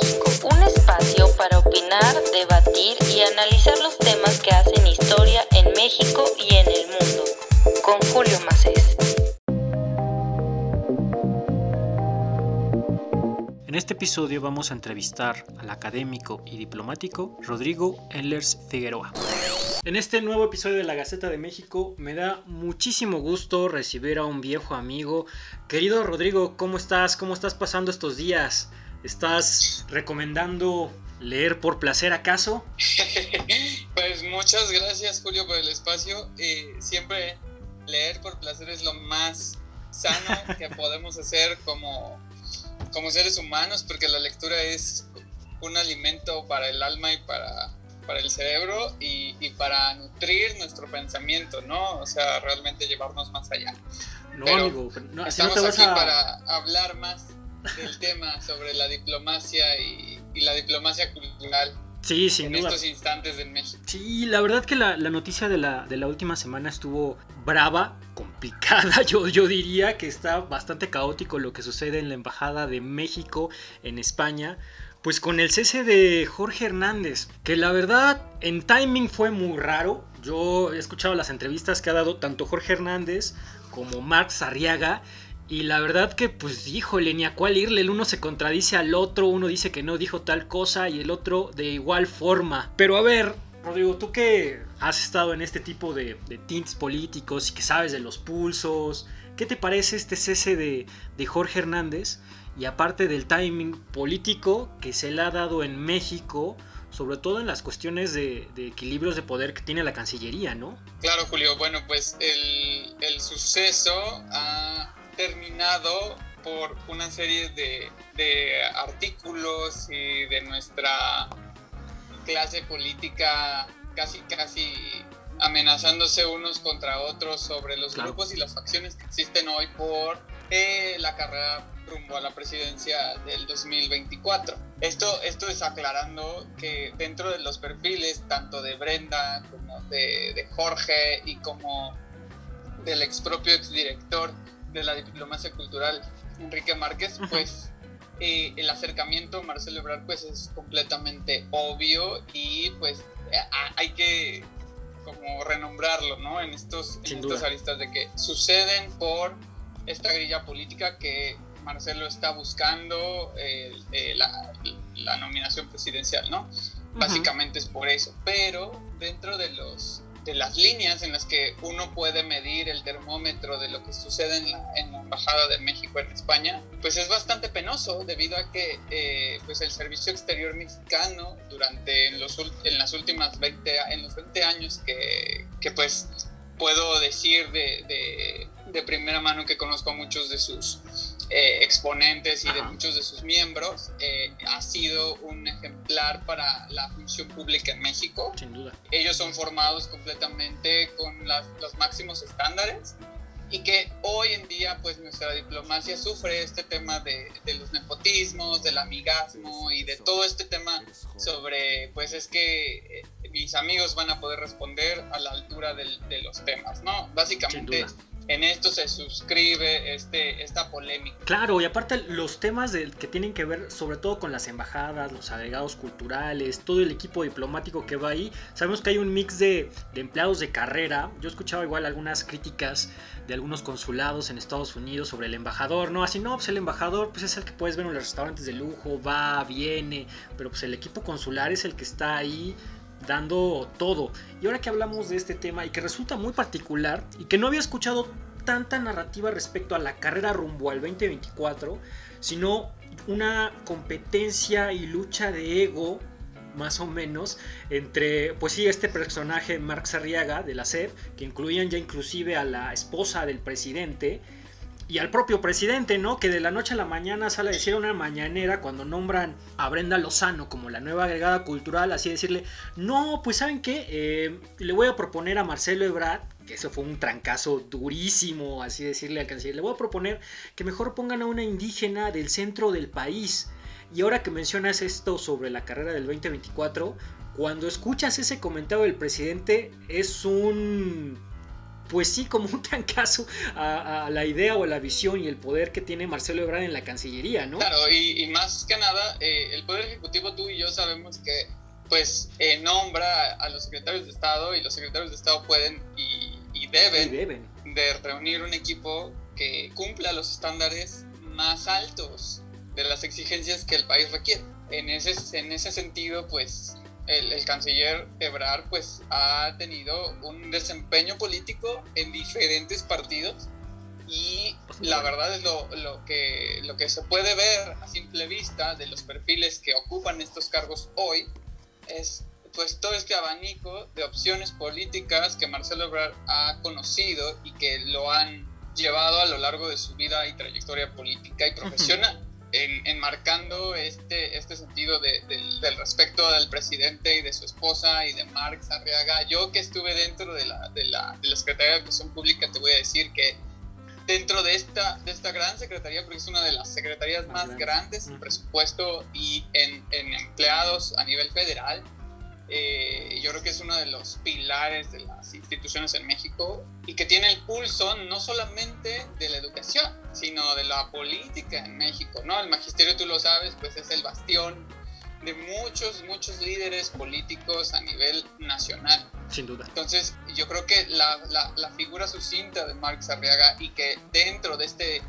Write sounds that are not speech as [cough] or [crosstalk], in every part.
Un espacio para opinar, debatir y analizar los temas que hacen historia en México y en el mundo. Con Julio Macés. En este episodio vamos a entrevistar al académico y diplomático Rodrigo Ehlers Figueroa. En este nuevo episodio de la Gaceta de México me da muchísimo gusto recibir a un viejo amigo. Querido Rodrigo, ¿cómo estás? ¿Cómo estás pasando estos días? ¿Estás recomendando leer por placer acaso? [laughs] pues muchas gracias Julio por el espacio. Eh, siempre leer por placer es lo más sano que [laughs] podemos hacer como, como seres humanos porque la lectura es un alimento para el alma y para para el cerebro y, para nutrir nuestro pensamiento, ¿no? O sea, realmente llevarnos más allá. No, amigo, no, estamos aquí para hablar más del tema sobre la diplomacia y, la diplomacia cultural. Sí, sin en estos instantes en México. Sí, la verdad que la, noticia de la, de la, última semana estuvo brava, complicada. [laughs] Yo, yo diría que está bastante caótico lo que sucede en la Embajada de México en España pues con el cese de Jorge Hernández, que la verdad en timing fue muy raro. Yo he escuchado las entrevistas que ha dado tanto Jorge Hernández como Marx Arriaga. Y la verdad que, pues, híjole, ni a cuál irle. El uno se contradice al otro, uno dice que no dijo tal cosa y el otro de igual forma. Pero a ver, Rodrigo, tú que has estado en este tipo de, de tints políticos y que sabes de los pulsos, ¿qué te parece este cese de, Jorge Hernández? y aparte del timing político que se le ha dado en México, sobre todo en las cuestiones de, equilibrios de poder que tiene la Cancillería, ¿no? Claro, Julio. Bueno, pues el, el suceso ha terminado por una serie de, de, artículos y de nuestra clase política casi, casi amenazándose unos contra otros sobre los grupos y las facciones que existen hoy por eh, la carrera rumbo a la presidencia del 2024. Esto, esto es aclarando que dentro de los perfiles, tanto de Brenda como de, Jorge y como del ex propio exdirector de la diplomacia cultural, Enrique Márquez, pues eh, el acercamiento Marcelo Ebrard pues es completamente obvio y pues hay que como renombrarlo, ¿no? En estos, en estos aristas de que suceden por esta grilla política que Marcelo está buscando eh, eh, la, nominación presidencial, ¿no? Básicamente es por eso. Pero dentro de los de las líneas en las que uno puede medir el termómetro de lo que sucede en la, Embajada de México en España, pues es bastante penoso debido a que eh, pues el Servicio Exterior Mexicano durante en, los, en las últimas 20, en los 20 años que, que pues puedo decir de, de, primera mano que conozco a muchos de sus eh, exponentes y de muchos de sus miembros, eh, ha sido un ejemplar para la función pública en México. Sin duda. Ellos son formados completamente con los máximos estándares y que hoy en día pues nuestra diplomacia sufre este tema de, de, los nepotismos, del amigasmo y de todo este tema sobre pues es que eh, mis amigos van a poder responder a la altura del, de los temas, ¿no? Básicamente en esto se suscribe este, esta polémica. Claro, y aparte los temas que tienen que ver sobre todo con las embajadas, los agregados culturales, todo el equipo diplomático que va ahí, sabemos que hay un mix de, empleados de carrera, yo he escuchado igual algunas críticas de algunos consulados en Estados Unidos sobre el embajador, no, así no, pues el embajador pues es el que puedes ver en los restaurantes de lujo, va, viene, pero pues el equipo consular es el que está ahí dando todo. Y ahora que hablamos de este tema y que resulta muy particular y que no había escuchado tanta narrativa respecto a la carrera rumbo al 2024, sino una competencia y lucha de ego más o menos entre pues sí este personaje Marx Arriaga de la SED que incluían ya inclusive a la esposa del presidente y al propio presidente, ¿no? Que de la noche a la mañana sale a decir una mañanera cuando nombran a Brenda Lozano como la nueva agregada cultural, así decirle, no, pues saben qué, eh, le voy a proponer a Marcelo Ebrard, que eso fue un trancazo durísimo, así decirle al canciller, le voy a proponer que mejor pongan a una indígena del centro del país. Y ahora que mencionas esto sobre la carrera del 2024, cuando escuchas ese comentario del presidente es un pues sí, como un trancazo a, a, la idea o a la visión y el poder que tiene Marcelo Ebrard en la Cancillería, ¿no? Claro, y, más que nada, eh, el Poder Ejecutivo, tú y yo sabemos que pues eh, nombra a los secretarios de Estado y los secretarios de Estado pueden y, deben, deben, de reunir un equipo que cumpla los estándares más altos de las exigencias que el país requiere. En ese, en ese sentido, pues el, canciller Ebrard pues ha tenido un desempeño político en diferentes partidos y la verdad es lo, lo, que, lo que se puede ver a simple vista de los perfiles que ocupan estos cargos hoy es pues todo este abanico de opciones políticas que Marcelo Ebrard ha conocido y que lo han llevado a lo largo de su vida y trayectoria política y profesional en, enmarcando este, este sentido de, del respeto del presidente y de su esposa y de Marx Arriaga. Yo que estuve dentro de la, de la, de la Secretaría de Educación Pública, te voy a decir que dentro de esta, de esta gran secretaría, porque es una de las secretarías más, grandes en presupuesto y en, en empleados a nivel federal, eh, yo creo que es uno de los pilares de las instituciones en México y que tiene el pulso no solamente de la educación, sino de la política en México, ¿no? El magisterio, tú lo sabes, pues es el bastión de muchos, muchos líderes políticos a nivel nacional. Sin duda. Entonces, yo creo que la, la, la figura sucinta de Marx Arriaga y que dentro de este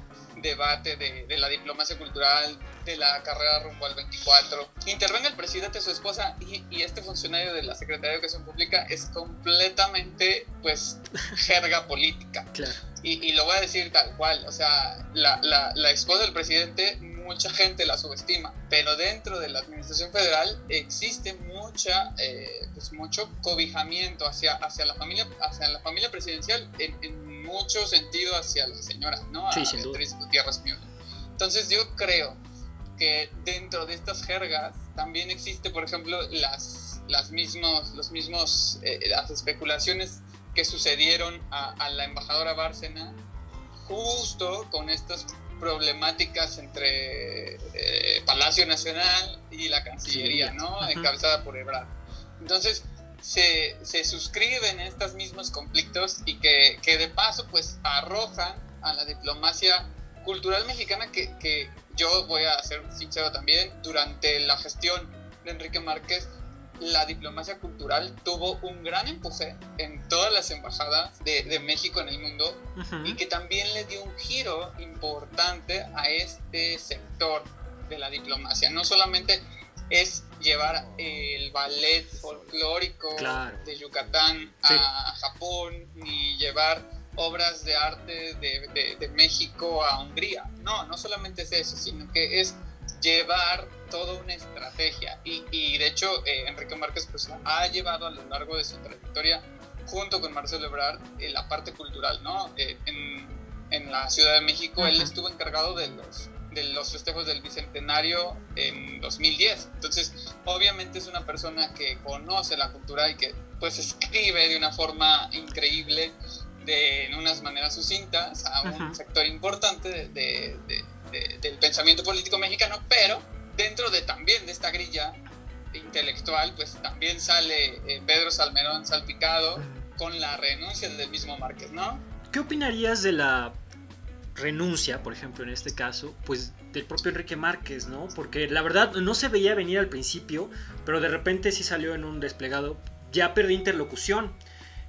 debate de, de, la diplomacia cultural, de la carrera rumbo al 24. Intervenga el presidente, su esposa y, y, este funcionario de la Secretaría de Educación Pública es completamente, pues, [laughs] jerga política. Claro. Y, y, lo voy a decir tal cual, o sea, la, la, la esposa del presidente mucha gente la subestima, pero dentro de la administración federal existe mucha, eh, pues mucho cobijamiento hacia, hacia, la familia, hacia la familia presidencial en, en mucho sentido hacia la señora, ¿no? Sí, a sin duda. Gutiérrez Müller. Entonces yo creo que dentro de estas jergas también existe, por ejemplo, las, las mismos, los mismos, eh, las especulaciones que sucedieron a, a la embajadora Bárcena justo con estas problemáticas entre eh, Palacio Nacional y la Cancillería, Sí. ¿no? Ajá. Encabezada por Ebrard. Entonces, se, se suscriben estos mismos conflictos y que, que de paso, pues, arrojan a la diplomacia cultural mexicana que, que yo voy a ser sincero también, durante la gestión de Enrique Márquez, la diplomacia cultural tuvo un gran empuje en todas las embajadas de, de México en el mundo y que también le dio un giro importante a este sector de la diplomacia. No solamente es llevar el ballet folclórico Claro. de Yucatán Sí. a Japón, ni llevar obras de arte de, de- de México a Hungría. No, no solamente es eso, sino que es llevar toda una estrategia. Y, y de hecho, eh, Enrique Márquez pues, ha llevado a lo largo de su trayectoria, junto con Marcelo Ebrard, eh, la parte cultural, ¿no? Eh, en, en la Ciudad de México, él estuvo encargado de los, de los festejos del Bicentenario en 2010. Entonces, obviamente es una persona que conoce la cultura y que pues escribe de una forma increíble, de, en unas maneras sucintas, a un Ajá. sector importante de- de- de- de- del pensamiento político mexicano, pero dentro de también de esta grilla intelectual, pues también sale eh, Pedro Salmerón salpicado con la renuncia del mismo Márquez, ¿no? ¿Qué opinarías de la renuncia, por ejemplo, en este caso, pues del propio Enrique Márquez, ¿no? Porque la verdad no se veía venir al principio, pero de repente sí salió en un desplegado, ya perdí interlocución.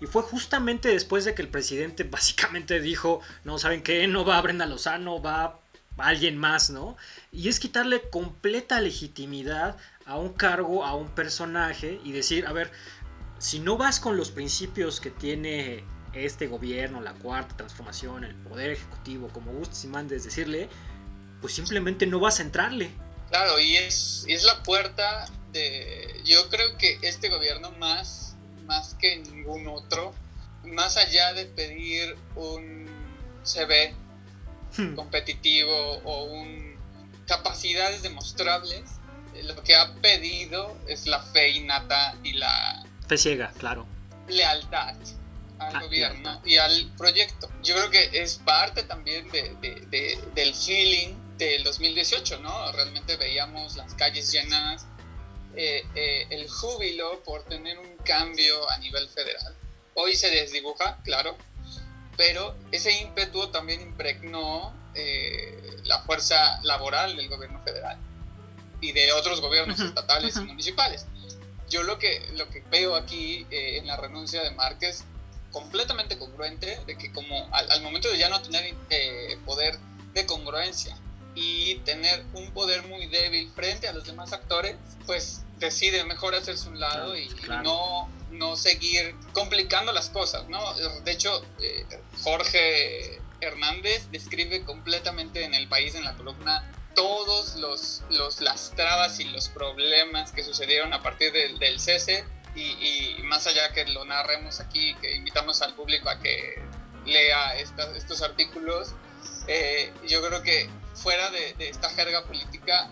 Y fue justamente después de que el presidente [laughs] básicamente dijo, no, ¿saben qué? No va a Brenda Lozano, va alguien más, ¿no? Y es quitarle completa legitimidad a un cargo, a un personaje y decir, a ver, si no vas con los principios que tiene este gobierno, la cuarta transformación, el poder ejecutivo, como gustes y mandes decirle, pues simplemente no vas a entrarle. Claro, y es, es la puerta de, yo creo que este gobierno más, más que ningún otro, más allá de pedir un CV competitivo o un capacidades demostrables, eh, lo que ha pedido es la fe innata y la Fe ciega, claro. lealtad al Ah, gobierno y al proyecto. Yo creo que es parte también de, de- de- del feeling del 2018, ¿no? Realmente veíamos las calles llenas, eh, eh, el júbilo por tener un cambio a nivel federal. Hoy se desdibuja, claro, pero ese ímpetu también impregnó eh, la fuerza laboral del gobierno federal y de otros gobiernos estatales y municipales. Yo lo que, lo que veo aquí eh, en la renuncia de Márquez completamente congruente de que como al, momento de ya no tener eh, poder de congruencia y tener un poder muy débil frente a los demás actores, pues decide mejor hacerse un lado y, no, no seguir complicando las cosas, ¿no? De hecho, eh, Jorge Hernández describe completamente en el país, en la columna, todos los, los, las trabas y los problemas que sucedieron a partir del, del cese y, más allá que lo narremos aquí, que invitamos al público a que lea estos artículos, eh, yo creo que fuera de, esta jerga política,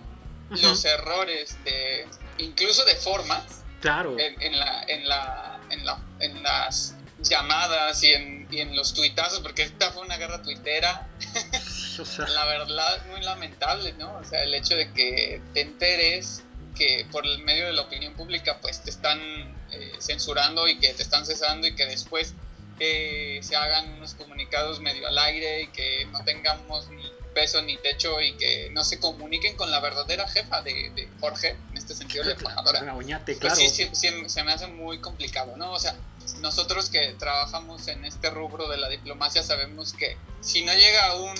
los errores de incluso de formas claro. en, la, en, la, en, la, en las llamadas y en, y en los tuitazos, porque esta fue una guerra tuitera, [laughs] la verdad muy lamentable, ¿no? O sea, el hecho de que te enteres que por el medio de la opinión pública pues te están eh, censurando y que te están cesando y que después eh, se hagan unos comunicados medio al aire y que no tengamos ni peso ni techo y que no se comuniquen con la verdadera jefa de, Jorge, en este sentido, de embajadora. Pues sí, sí, se me hace muy complicado, ¿no? O sea, nosotros que trabajamos en este rubro de la diplomacia sabemos que si no llega un,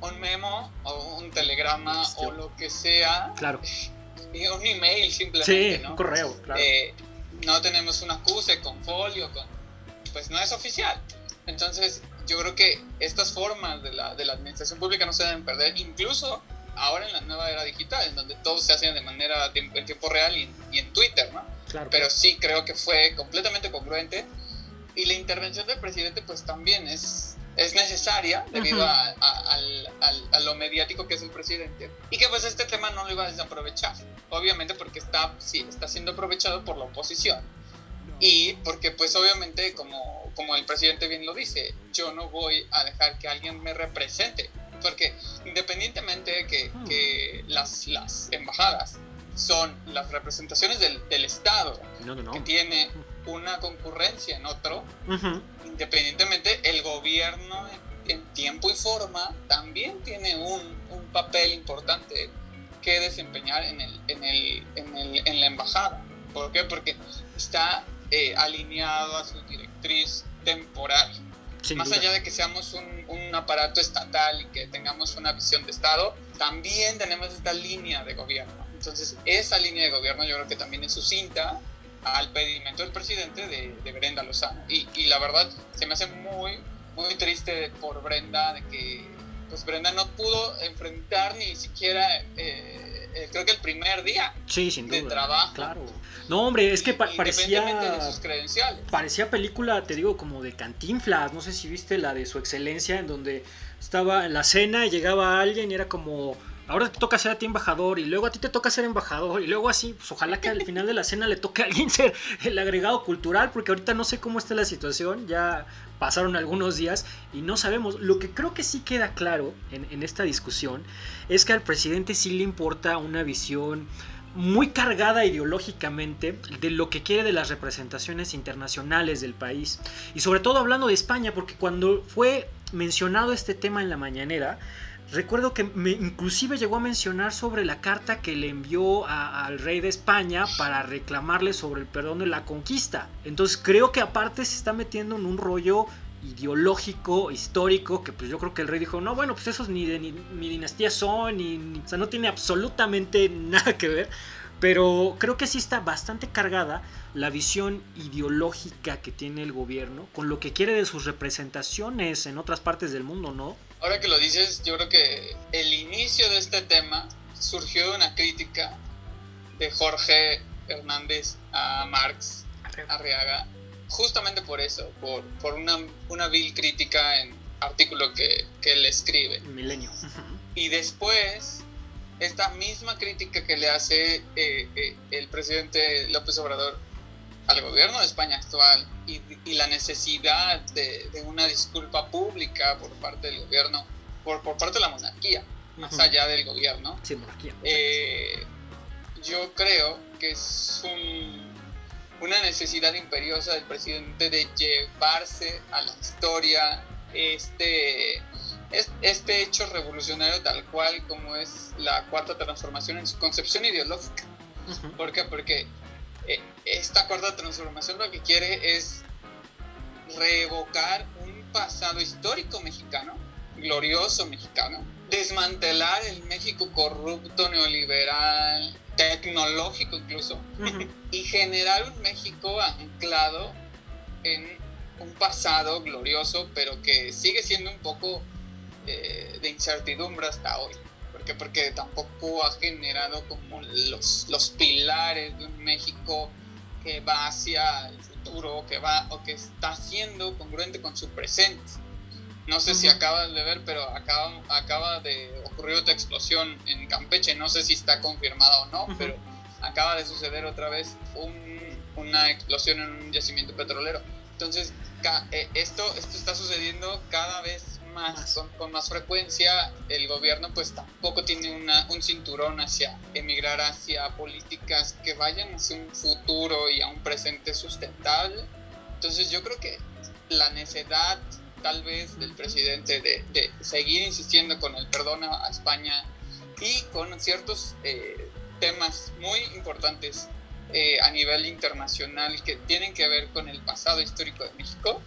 un memo o un telegrama o lo que sea, claro un email simplemente. Sí, ¿no? un correo, claro. Eh, no tenemos un acuse con folio, con, pues no es oficial. Entonces, yo creo que estas formas de la, de la administración pública no se deben perder, incluso ahora en la nueva era digital, en donde todo se hace de manera en tiempo real y, en Twitter, ¿no? Claro, Pero sí creo que fue completamente congruente y la intervención del presidente pues también es es necesaria debido a, lo mediático que es el presidente y que pues este tema no lo iba a desaprovechar obviamente porque está sí está siendo aprovechado por la oposición y porque pues obviamente como como el presidente bien lo dice yo no voy a dejar que alguien me represente porque independientemente de que, que las, las embajadas son las representaciones del, del Estado que tiene una concurrencia en otro, independientemente, el gobierno en, tiempo y forma también tiene un, papel importante que desempeñar en, el, en, el, en, el, en la embajada. ¿Por qué? Porque está eh, alineado a su directriz temporal. Más allá de que seamos un, un, aparato estatal y que tengamos una visión de Estado, también tenemos esta línea de gobierno. Entonces, esa línea de gobierno yo creo que también es sucinta al pedimento del presidente de, Brenda Lozano. Y, y, la verdad se me hace muy, muy triste por Brenda de que pues Brenda no pudo enfrentar ni siquiera, eh, eh, creo que el primer día sí, sin de trabajo. Claro. No, hombre, es que parecía. De sus credenciales. Parecía película, te digo, como de Cantinflas. No sé si viste la de su excelencia, en donde estaba en la cena y llegaba alguien y era como ahora te toca ser a ti embajador y luego a ti te toca ser embajador y luego así, pues ojalá que al final de la cena le toque a alguien ser el agregado cultural porque ahorita no sé cómo está la situación, ya pasaron algunos días y no sabemos. Lo que creo que sí queda claro en, en esta discusión es que al presidente sí le importa una visión muy cargada ideológicamente de lo que quiere de las representaciones internacionales del país. Y sobre todo hablando de España, porque cuando fue mencionado este tema en la mañanera, Recuerdo que me, inclusive llegó a mencionar sobre la carta que le envió al rey de España para reclamarle sobre el perdón de la conquista. Entonces creo que aparte se está metiendo en un rollo ideológico, histórico, que pues yo creo que el rey dijo, no, bueno, pues esos ni de mi dinastía son, ni, o sea, no tiene absolutamente [laughs] nada que ver. Pero creo que sí está bastante cargada la visión ideológica que tiene el gobierno con lo que quiere de sus representaciones en otras partes del mundo, ¿no? Ahora que lo dices, yo creo que el inicio de este tema surgió de una crítica de Jorge Hernández a Marx Arriaga, justamente por eso, por, por una, una vil crítica en artículo que, que él escribe. Milenio. Y después, esta misma crítica que le hace eh, eh, el presidente López Obrador al gobierno de España actual y, la necesidad de, una disculpa pública por parte del gobierno, por, por parte de la monarquía, más allá del gobierno. Sí, monarquía. Eh, yo creo que es una necesidad imperiosa del presidente de llevarse a la historia este, este hecho revolucionario tal cual como es la cuarta transformación en su concepción ideológica. ¿Por qué? Porque esta cuarta transformación lo que quiere es reevocar un pasado histórico mexicano, glorioso mexicano, desmantelar el México corrupto, neoliberal, tecnológico incluso, y generar un México anclado en un pasado glorioso, pero que sigue siendo un poco eh, de incertidumbre hasta hoy. Porque Porque tampoco ha generado como los, los pilares de un México que va hacia el futuro, que va o que está siendo congruente con su presente. No sé si acabas de ver, pero acaba, acaba de ocurrir otra explosión en Campeche. No sé si está confirmada o no, pero acaba de suceder otra vez una explosión en un yacimiento petrolero. Entonces, eh, esto, esto está sucediendo cada vez más, con, más frecuencia. El gobierno pues tampoco tiene una, un cinturón hacia emigrar hacia políticas que vayan hacia un futuro y a un presente sustentable. Entonces yo creo que la necesidad tal vez del presidente de, seguir insistiendo con el perdón a, España y con ciertos eh, temas muy importantes eh, a nivel internacional que tienen que ver con el pasado histórico de México,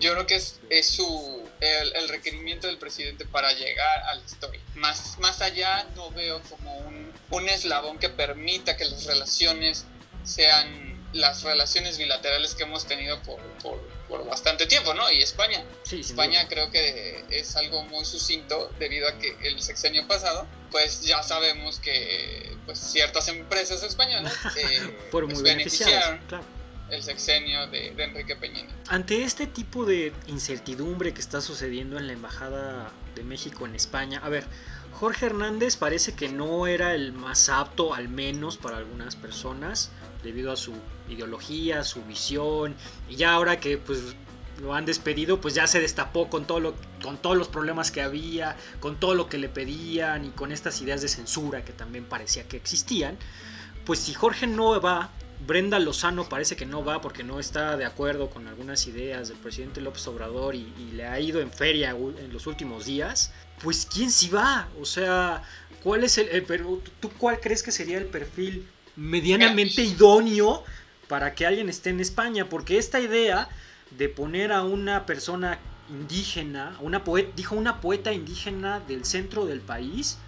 yo creo que es, es su, el, requerimiento del presidente para llegar a la historia. Más, más allá no veo como un, un eslabón que permita que las relaciones sean las relaciones bilaterales que hemos tenido por, por, por bastante tiempo, ¿no? Y España. España creo que es algo muy sucinto debido a que el sexenio pasado, pues ya sabemos que pues, ciertas empresas españolas [laughs] eh, Fueron muy pues, beneficiaron el sexenio de, Enrique Peña. Ante este tipo de incertidumbre que está sucediendo en la Embajada de México en España, a ver, Jorge Hernández parece que no era el más apto, al menos para algunas personas, debido a su ideología, su visión, y ya ahora que pues lo han despedido, pues ya se destapó con todo lo, con todos los problemas que había, con todo lo que le pedían y con estas ideas de censura que también parecía que existían. Pues si Jorge no va, Brenda Lozano parece que no va porque no está de acuerdo con algunas ideas del presidente López Obrador y, le ha ido en feria en los últimos días. Pues quién sí va, o sea, ¿cuál es el, pero tú cuál crees que sería el perfil medianamente idóneo para que alguien esté en España, porque esta idea de poner a una persona indígena, una poeta, dijo una poeta indígena del centro del país,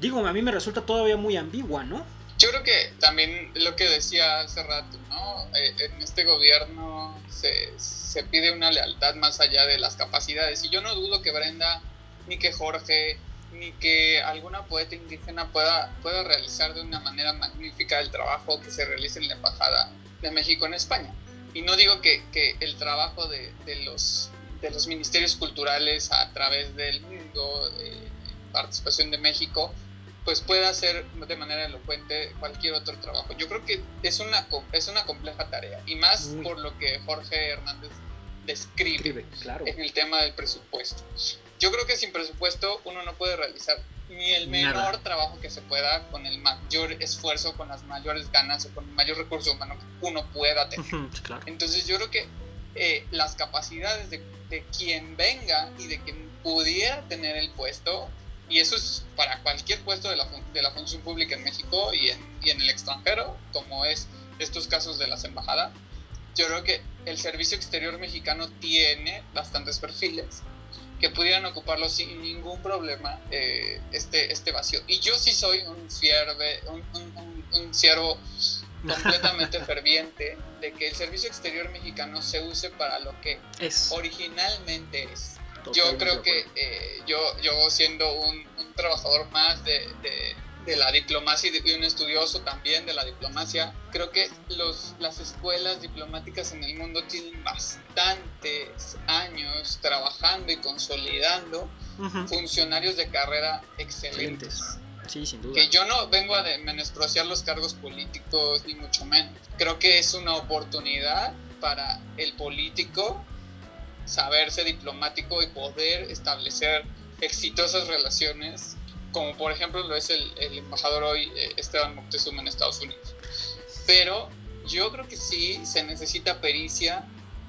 digo, a mí me resulta todavía muy ambigua, ¿no? Yo creo que también lo que decía hace rato, ¿no? Eh, en este gobierno se, se pide una lealtad más allá de las capacidades, y yo no dudo que Brenda ni que Jorge ni que alguna poeta indígena pueda, pueda realizar de una manera magnífica el trabajo que se realiza en la Embajada de México en España. Y no digo que, que el trabajo de, de, los, de los ministerios culturales a través del mundo, de participación de México, pues pueda hacer de manera elocuente cualquier otro trabajo. Yo creo que es una, es una compleja tarea, y más por lo que Jorge Hernández describe claro. en el tema del presupuesto yo creo que sin presupuesto uno no puede realizar ni el menor trabajo que se pueda con el mayor esfuerzo, con las mayores ganas o con el mayor recurso humano que uno pueda tener. Entonces yo creo que eh, las capacidades de, quien venga y de quien pudiera tener el puesto, y eso es para cualquier puesto de la, de la función pública en México y en, y en el extranjero, como es estos casos de las embajadas, yo creo que el servicio exterior mexicano tiene bastantes perfiles que pudieran ocuparlo sin ningún problema eh, este, este vacío. Y yo sí soy un, fierve, un, un, un ciervo completamente [laughs] ferviente de que el servicio exterior mexicano se use para lo que es. originalmente es. Yo creo que eh, yo, yo siendo un, trabajador más de, de la diplomacia y un estudioso también de la diplomacia, creo que los, las escuelas diplomáticas en el mundo tienen bastantes años trabajando y consolidando funcionarios de carrera excelentes. Sí, sin duda. Que yo no vengo a menospreciar los cargos políticos, ni mucho menos. Creo que es una oportunidad para el político saberse diplomático y poder establecer exitosas relaciones como por ejemplo lo es el, embajador hoy eh, Esteban Moctezuma en Estados Unidos. Pero yo creo que sí se necesita pericia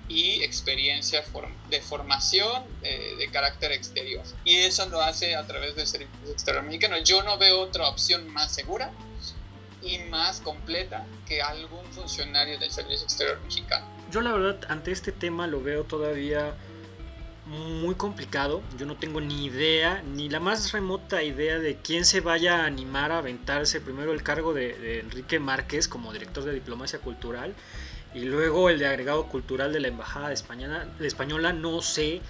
y experiencia de formación eh, de carácter exterior. Y eso lo hace a través del Servicio Exterior Mexicano. Yo no veo otra opción más segura y más completa que algún funcionario del Servicio Exterior Mexicano. Yo la verdad ante este tema lo veo todavía muy complicado. Yo no tengo ni idea, ni la más remota idea de quién se vaya a animar a aventarse primero el cargo de, Enrique Márquez como director de diplomacia cultural y luego el de agregado cultural de la Embajada Española, española. No sé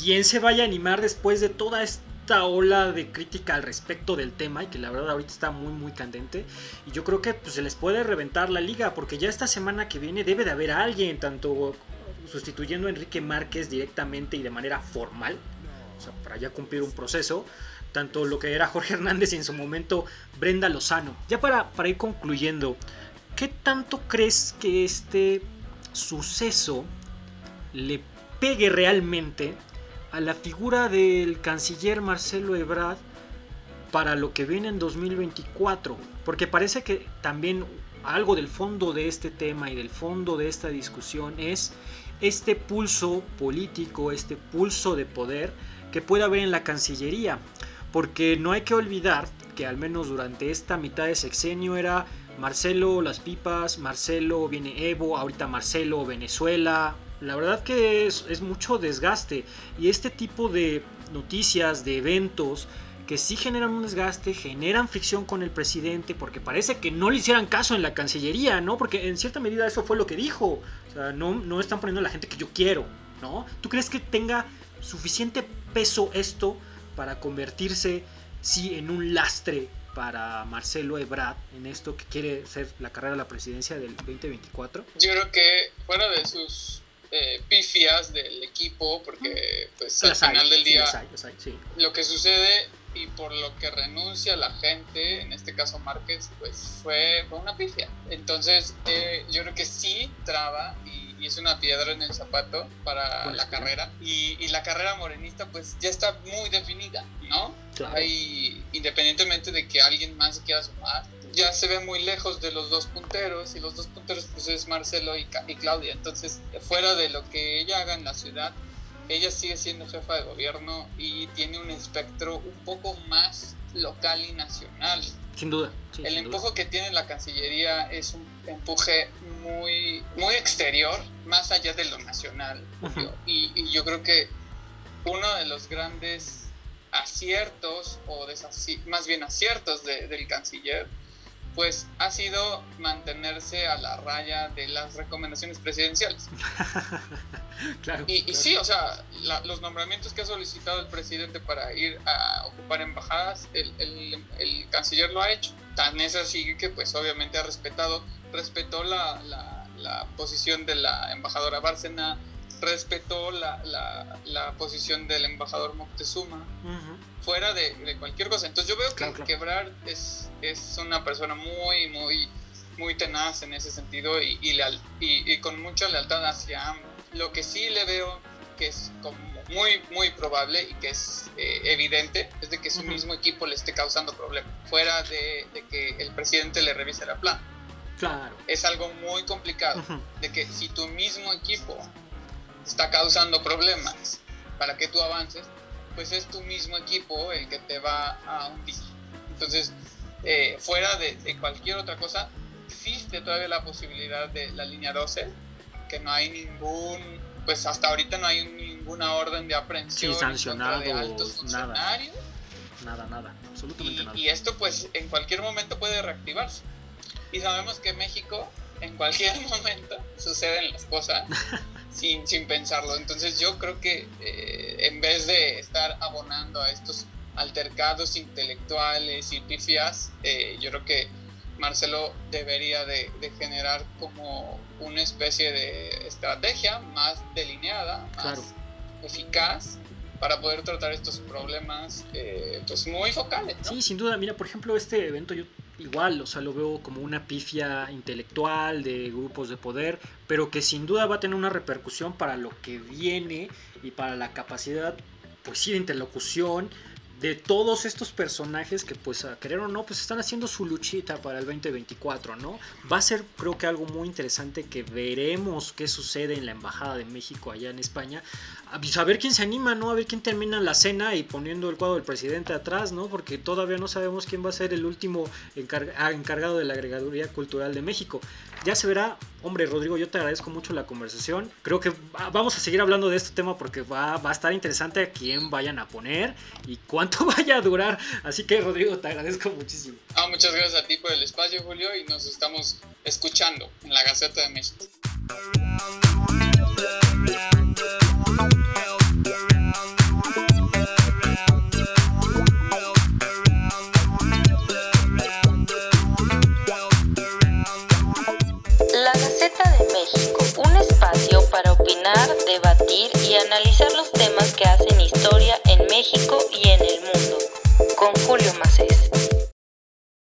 quién se vaya a animar después de toda esta ola de crítica al respecto del tema y que la verdad ahorita está muy muy candente y yo creo que pues, se les puede reventar la liga porque ya esta semana que viene debe de haber alguien tanto sustituyendo a Enrique Márquez directamente y de manera formal, o sea, para ya cumplir un proceso, tanto lo que era Jorge Hernández y en su momento Brenda Lozano. Ya para, para ir concluyendo, ¿qué tanto crees que este suceso le pegue realmente a la figura del canciller Marcelo Ebrard para lo que viene en 2024? Porque parece que también algo del fondo de este tema y del fondo de esta discusión es este pulso político, este pulso de poder que puede haber en la Cancillería. Porque no hay que olvidar que al menos durante esta mitad de sexenio era Marcelo Las Pipas, Marcelo viene Evo, ahorita Marcelo Venezuela. La verdad que es, mucho desgaste y este tipo de noticias, de eventos, que sí generan un desgaste, generan fricción con el presidente, porque parece que no le hicieran caso en la Cancillería, ¿no? Porque en cierta medida eso fue lo que dijo. O sea, no, no están poniendo a la gente que yo quiero, ¿no? ¿Tú crees que tenga suficiente peso esto para convertirse, sí, en un lastre para Marcelo Ebrard en esto que quiere ser la carrera de la presidencia del 2024? Yo creo que fuera de sus eh, pifias del equipo, porque pues al final del día lo que sucede y por lo que renuncia la gente, en este caso Márquez, pues fue, una pifia. Entonces eh, yo creo que sí traba y, es una piedra en el zapato para pues la carrera. Y, la carrera morenista pues ya está muy definida, ¿no? Hay, independientemente de que alguien más quiera sumar, ya se ve muy lejos de los dos punteros y los dos punteros pues es Marcelo y, y Claudia. Entonces fuera de lo que ella haga en la ciudad, ella sigue siendo jefa de gobierno y tiene un espectro un poco más local y nacional. Sin duda. el empuje que tiene la Cancillería es un empuje muy, muy exterior, más allá de lo nacional. y, yo creo que uno de los grandes aciertos, o más bien aciertos del canciller, pues ha sido mantenerse a la raya de las recomendaciones presidenciales. [laughs] claro, y, sí, o sea, los nombramientos que ha solicitado el presidente para ir a ocupar embajadas, el, el, canciller lo ha hecho. Tan es así que pues obviamente ha respetado, respetó la, la, posición de la embajadora Bárcena, respetó la, la, posición del embajador Moctezuma fuera de, cualquier cosa. Entonces yo veo que Quebrar es, es una persona muy, muy, muy tenaz en ese sentido y, y, y, con mucha lealtad hacia ambos. Lo que sí le veo que es como muy, muy probable y que es eh, evidente es de que su mismo equipo le esté causando problemas, fuera de, de, que el presidente le revise la plan. Claro. Es algo muy complicado, de que si tu mismo equipo está causando problemas para que tú avances, pues es tu mismo equipo el que te va a hundir. Entonces, eh, fuera de, cualquier otra cosa, existe todavía la posibilidad de la línea 12, que no hay ningún, pues hasta ahorita no hay ninguna orden de aprehensión sancionado, de altos funcionarios. Nada, nada, absolutamente nada. Y esto pues en cualquier momento puede reactivarse. Y sabemos que México en cualquier [laughs] momento suceden las cosas [laughs] sin, sin pensarlo. Entonces yo creo que eh, en vez de estar abonando a estos altercados intelectuales y pifias, eh, yo creo que Marcelo debería de, generar como una especie de estrategia más delineada, más eficaz para poder tratar estos problemas eh, pues muy focales. Sí, sin duda. Mira, por ejemplo, este evento yo igual, o sea, lo veo como una pifia intelectual de grupos de poder, pero que sin duda va a tener una repercusión para lo que viene y para la capacidad, pues sí, de interlocución de todos estos personajes que pues a querer o no pues están haciendo su luchita para el 2024, ¿no? Va a ser creo que algo muy interesante que veremos qué sucede en la Embajada de México allá en España. A pues, ver quién se anima, ¿no? A ver quién termina la cena y poniendo el cuadro del presidente atrás, ¿no? Porque todavía no sabemos quién va a ser el último ah, encargado de la agregaduría cultural de México. Ya se verá, hombre Rodrigo, yo te agradezco mucho la conversación. Creo que vamos a seguir hablando de este tema porque va, va a estar interesante a quién vayan a poner y cuánto [laughs] vaya a durar. Así que Rodrigo, te agradezco muchísimo. Ah, muchas gracias a ti por el espacio, Julio, y nos estamos escuchando en la Gaceta de México. La Gaceta de México, un espacio para opinar, debatir y analizar